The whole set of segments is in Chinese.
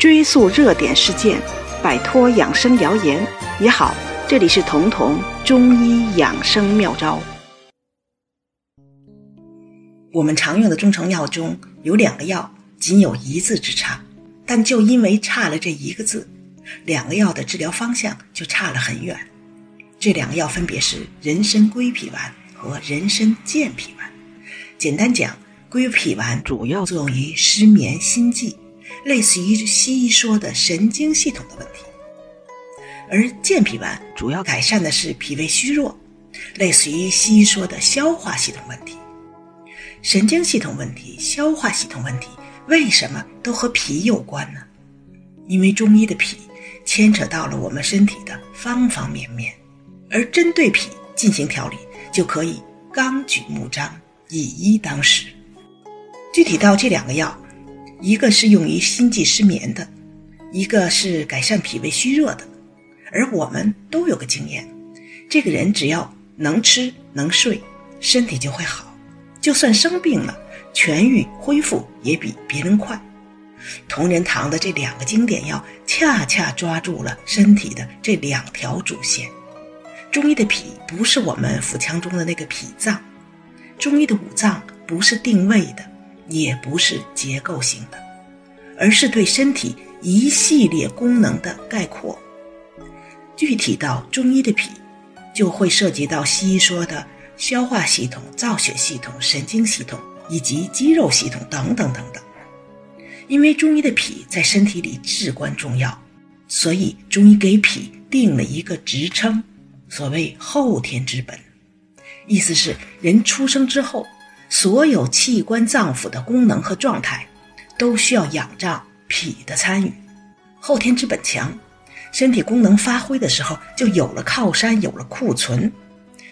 追溯热点事件，摆脱养生谣言也好。这里是彤彤中医养生妙招。我们常用的中成药中有两个药仅有一字之差，但就因为差了这一个字，两个药的治疗方向就差了很远。这两个药分别是人参归脾丸和人参健脾丸。简单讲，归脾丸主要作用于失眠、心悸，类似于西医说的神经系统的问题；而健脾丸主要改善的是脾胃虚弱，类似于西医说的消化系统问题。神经系统问题、消化系统问题为什么都和脾有关呢？因为中医的脾牵扯到了我们身体的方方面面。而针对脾进行调理，就可以纲举目张，以一当十。具体到这两个药，一个是用于心悸失眠的，一个是改善脾胃虚弱的。而我们都有个经验，这个人只要能吃能睡，身体就会好；就算生病了，痊愈恢复也比别人快。同仁堂的这两个经典药，恰恰抓住了身体的这两条主线。中医的脾不是我们腹腔中的那个脾脏，中医的五脏不是定位的，也不是结构性的，而是对身体一系列功能的概括。具体到中医的脾，就会涉及到西医说的消化系统、造血系统、神经系统以及肌肉系统等等等等。因为中医的脾在身体里至关重要，所以中医给脾定了一个职称。所谓后天之本，意思是人出生之后，所有器官脏腑的功能和状态，都需要仰仗脾的参与。后天之本强，身体功能发挥的时候，就有了靠山，有了库存。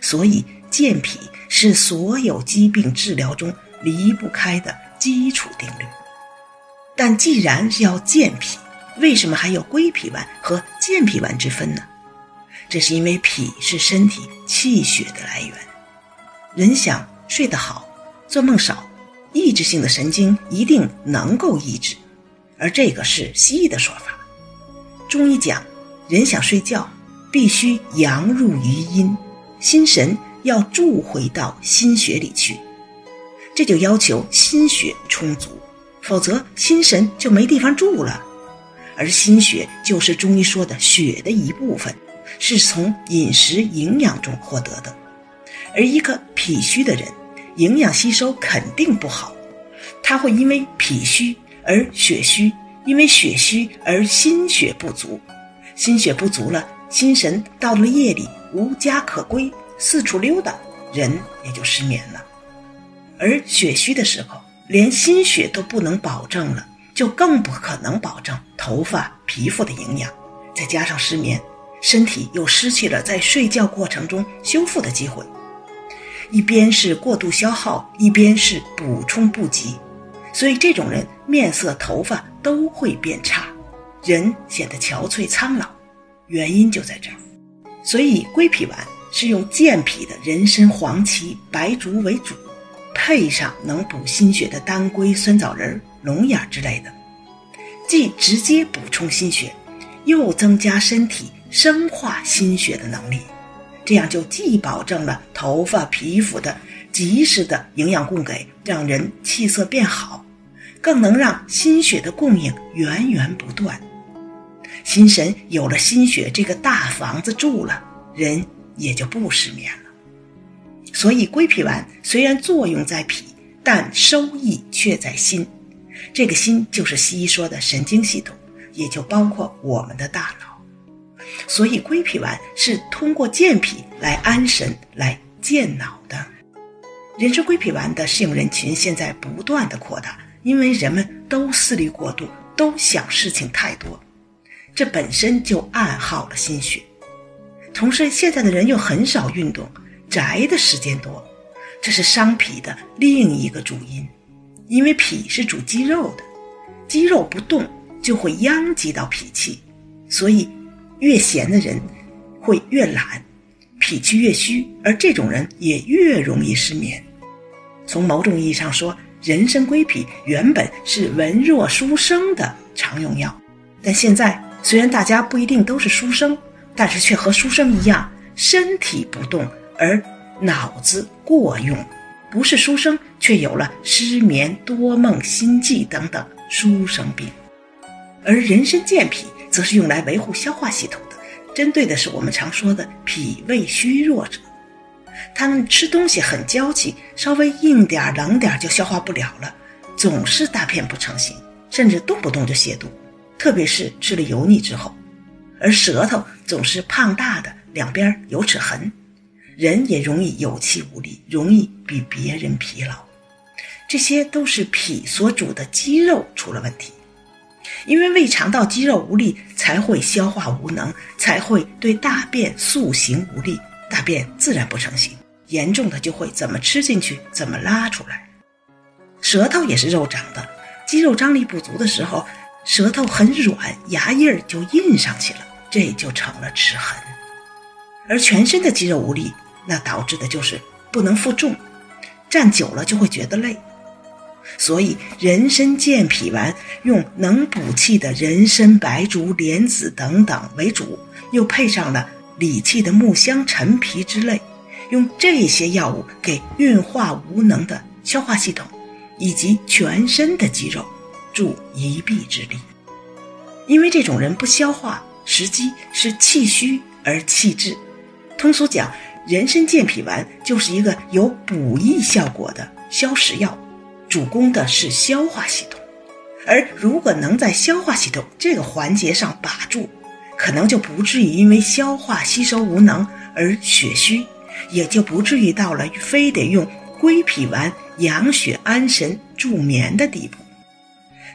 所以健脾是所有疾病治疗中离不开的基础定律。但既然是要健脾，为什么还有归脾丸和健脾丸之分呢？这是因为脾是身体气血的来源，人想睡得好、做梦少，抑制性的神经一定能够抑制，而这个是西医的说法。中医讲，人想睡觉，必须阳入于阴，心神要注回到心血里去，这就要求心血充足，否则心神就没地方住了。而心血就是中医说的血的一部分。是从饮食营养中获得的，而一个脾虚的人，营养吸收肯定不好，他会因为脾虚而血虚，因为血虚而心血不足，心血不足了，心神到了夜里无家可归，四处溜达，人也就失眠了。而血虚的时候，连心血都不能保证了，就更不可能保证头发、皮肤的营养，再加上失眠。身体又失去了在睡觉过程中修复的机会，一边是过度消耗，一边是补充不及，所以这种人面色、头发都会变差，人显得憔悴苍老。原因就在这儿。所以归脾丸是用健脾的人参、黄芪、白术为主，配上能补心血的当归、酸枣仁、龙眼之类的，既直接补充心血，又增加身体。生化心血的能力，这样就既保证了头发、皮肤的及时的营养供给，让人气色变好，更能让心血的供应源源不断。心神有了心血这个大房子住了，人也就不失眠了。所以归脾丸虽然作用在脾，但收益却在心。这个心就是西医说的神经系统，也就包括我们的大脑。所以归脾丸是通过健脾来安神、来健脑的。人参归脾丸的适用人群现在不断的扩大，因为人们都思虑过度，都想事情太多，这本身就暗耗了心血。同时，现在的人又很少运动，宅的时间多，这是伤脾的另一个主因。因为脾是主肌肉的，肌肉不动就会殃及到脾气，所以。越闲的人会越懒，脾气越虚，而这种人也越容易失眠。从某种意义上说，人参归脾原本是文弱书生的常用药，但现在虽然大家不一定都是书生，但是却和书生一样，身体不动而脑子过用，不是书生却有了失眠、多梦、心悸等等书生病。而人参健脾则是用来维护消化系统的，针对的是我们常说的脾胃虚弱者。他们吃东西很娇气，稍微硬点冷点就消化不了了，总是大便不成形，甚至动不动就泻肚，特别是吃了油腻之后。而舌头总是胖大的，两边有齿痕，人也容易有气无力，容易比别人疲劳。这些都是脾所主的肌肉出了问题。因为胃肠道肌肉无力，才会消化无能，才会对大便塑形无力，大便自然不成形。严重的就会怎么吃进去，怎么拉出来。舌头也是肉长的，肌肉张力不足的时候，舌头很软，牙印儿就印上去了，这就成了齿痕。而全身的肌肉无力，那导致的就是不能负重，站久了就会觉得累。所以，人参健脾丸用能补气的人参、白术、莲子等等为主，又配上了理气的木香、陈皮之类，用这些药物给运化无能的消化系统以及全身的肌肉助一臂之力。因为这种人不消化，实际是气虚而气滞。通俗讲，人参健脾丸就是一个有补益效果的消食药。主攻的是消化系统，而如果能在消化系统这个环节上把住，可能就不至于因为消化吸收无能而血虚，也就不至于到了非得用归脾丸养血安神助眠的地步。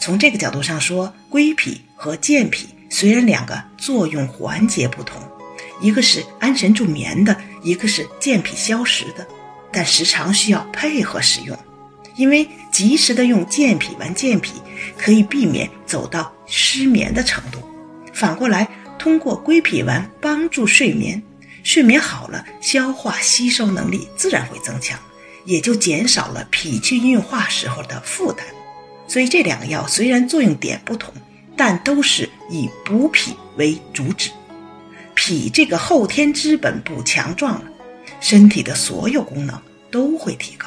从这个角度上说，归脾和健脾虽然两个作用环节不同，一个是安神助眠的，一个是健脾消食的，但时常需要配合使用。因为及时的用健脾丸健脾，可以避免走到失眠的程度。反过来，通过归脾丸帮助睡眠，睡眠好了，消化吸收能力自然会增强，也就减少了脾气运化时候的负担。所以这两个药虽然作用点不同，但都是以补脾为主旨。脾这个后天之本补强壮了，身体的所有功能都会提高。